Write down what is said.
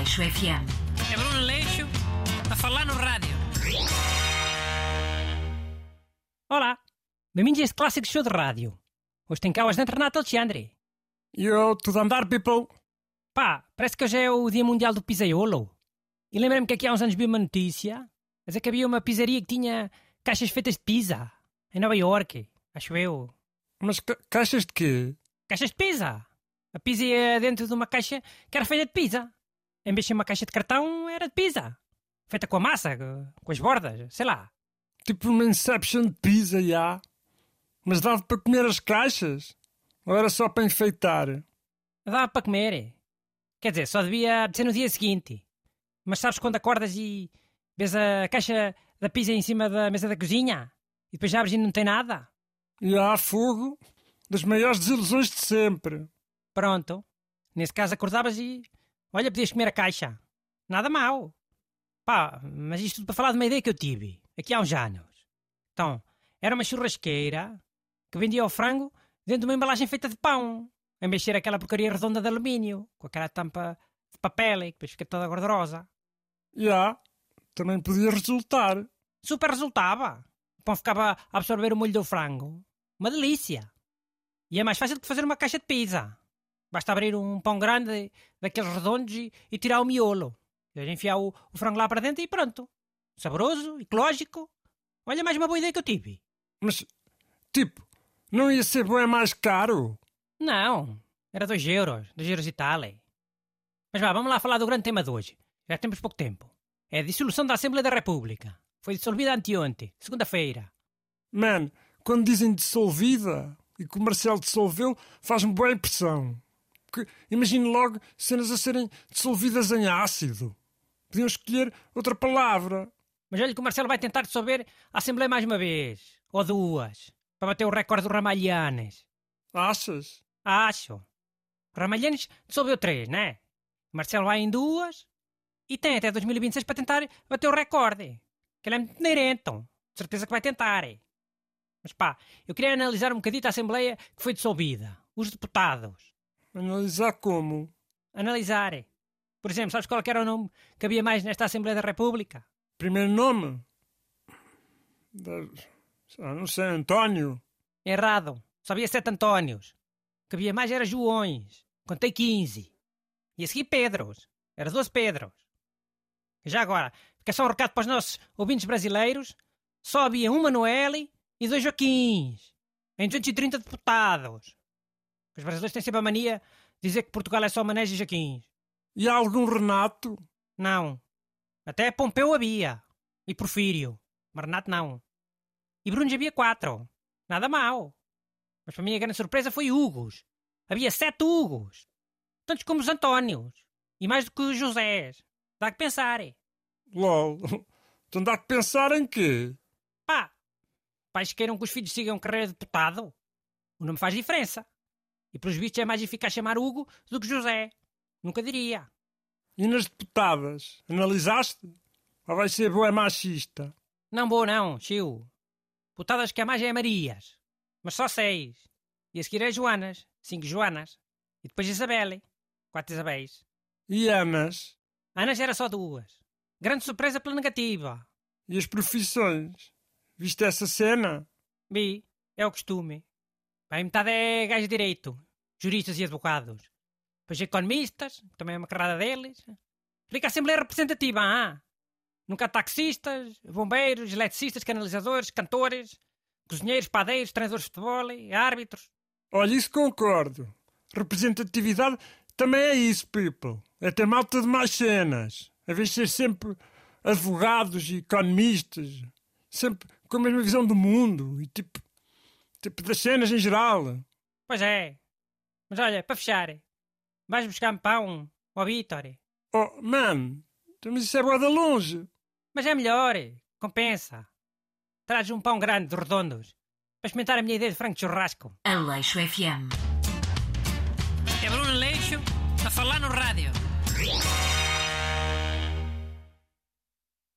Aleixo FM. É Bruno Leixo a falar no rádio. Olá, bem-vindos a este clássico show de rádio. Hoje tem cá o ajudante Renato Alexandre. Eu, tudo a andar, people? Pá, parece que hoje é o Dia Mundial do Pizzaiolo. E lembrei-me que aqui há uns anos vi uma notícia a dizer que havia uma pizzaria que tinha caixas feitas de pizza em Nova York, acho eu. Mas ca caixas de quê? Caixas de pizza. A pizza ia dentro de uma caixa que era feita de pizza. Em vez de ser uma caixa de cartão, era de pizza. Feita com a massa, com as bordas, sei lá. Tipo uma Inception de pizza, já. Mas dava para comer as caixas? Ou era só para enfeitar? Dava para comer. Quer dizer, só devia ser no dia seguinte. Mas sabes quando acordas e vês a caixa da pizza em cima da mesa da cozinha? E depois abres e não tem nada? E há fogo das maiores desilusões de sempre. Pronto. Nesse caso acordavas e. Olha, podias comer a caixa. Nada mal. Pá, mas isto tudo para falar de uma ideia que eu tive, aqui há uns anos. Então, era uma churrasqueira que vendia o frango dentro de uma embalagem feita de pão. Em vez de ser aquela porcaria redonda de alumínio, com aquela tampa de papel e que depois fica toda gordurosa. Já. Também podia resultar. Super resultava. O pão ficava a absorver o molho do frango. Uma delícia. E é mais fácil que fazer uma caixa de pizza. Basta abrir um pão grande daqueles redondos e, e tirar o miolo. Enfiar o, o, frango lá para dentro e pronto. Saboroso, ecológico. Olha mais uma boa ideia que eu tive. Mas, tipo, não ia ser bem mais caro? Não. Era 2 euros. 2 euros e tal. Mas vá, vamos lá falar do grande tema de hoje. Já temos pouco tempo. É a dissolução da Assembleia da República. Foi dissolvida anteontem, segunda-feira. Man, quando dizem dissolvida e que o Marcelo dissolveu, faz-me boa impressão. Porque imagino logo cenas a serem dissolvidas em ácido. Podiam escolher outra palavra. Mas olha que o Marcelo vai tentar dissolver a Assembleia mais uma vez. Ou duas. Para bater o recorde do Ramalhanes. Achas? Acho. O Ramalhanes dissolveu três, né? O Marcelo vai em duas e tem até 2026 para tentar bater o recorde. Que ele é muito então. De certeza que vai tentar. Mas pá, eu queria analisar um bocadinho a Assembleia que foi dissolvida. Os deputados. Analisar como? Analisar. Por exemplo, sabes qual era o nome que havia mais nesta Assembleia da República? Primeiro nome? Não sei, António. Errado. Só havia sete Antónios. O que havia mais era Joões. Contei 15. E a seguir Pedros. Era 12 Pedros. E já agora, fica só um recado para os nossos ouvintes brasileiros. Só havia um Manuele e dois Joaquins. Em 230 deputados. Os brasileiros têm sempre a mania de dizer que Portugal é só Manés e Joaquins. E há algum Renato? Não. Até Pompeu havia. E Porfírio. Mas Renato não. E Bruno havia quatro. Nada mal. Mas para mim a grande surpresa foi Hugos. Havia sete Hugos. Tantos como os Antónios. E mais do que os Josés. Dá que pensar. LOL. Então dá que pensar em quê? Pá. Pais queiram que os filhos sigam carreira de deputado. O nome faz diferença. E pelos vistos é mais eficaz chamar Hugo do que José. Nunca diria. E nas deputadas? Analisaste? Ou vai ser boa machista? Não boa não, Chiu. Deputadas que a mais é Marias. Mas só seis. E a seguir é Joanas. Cinco Joanas. E depois Isabelle. Quatro Isabéis. E Anas? Anas era só duas. Grande surpresa pela negativa. E as profissões? Viste essa cena? Vi. É o costume. Bem, metade é gajo de direito, juristas e advogados. Depois economistas, que também é uma carrada deles. Rica Assembleia Representativa, ah? Nunca há taxistas, bombeiros, eletricistas, canalizadores, cantores, cozinheiros, padeiros, treinadores de futebol, árbitros. Olha, isso concordo. Representatividade também é isso, people. É ter malta de mais cenas. A vez de ser sempre advogados e economistas. Sempre com a mesma visão do mundo. E tipo, Tipo das cenas em geral. Pois é. Mas olha, para fechar, vais buscar-me pão ao Vitor. Oh, man, mas isso é boa de longe. Mas é melhor, compensa. Traz um pão grande de redondos para experimentar a minha ideia de frango de churrasco. Aleixo FM. É Bruno Leixo a falar no rádio.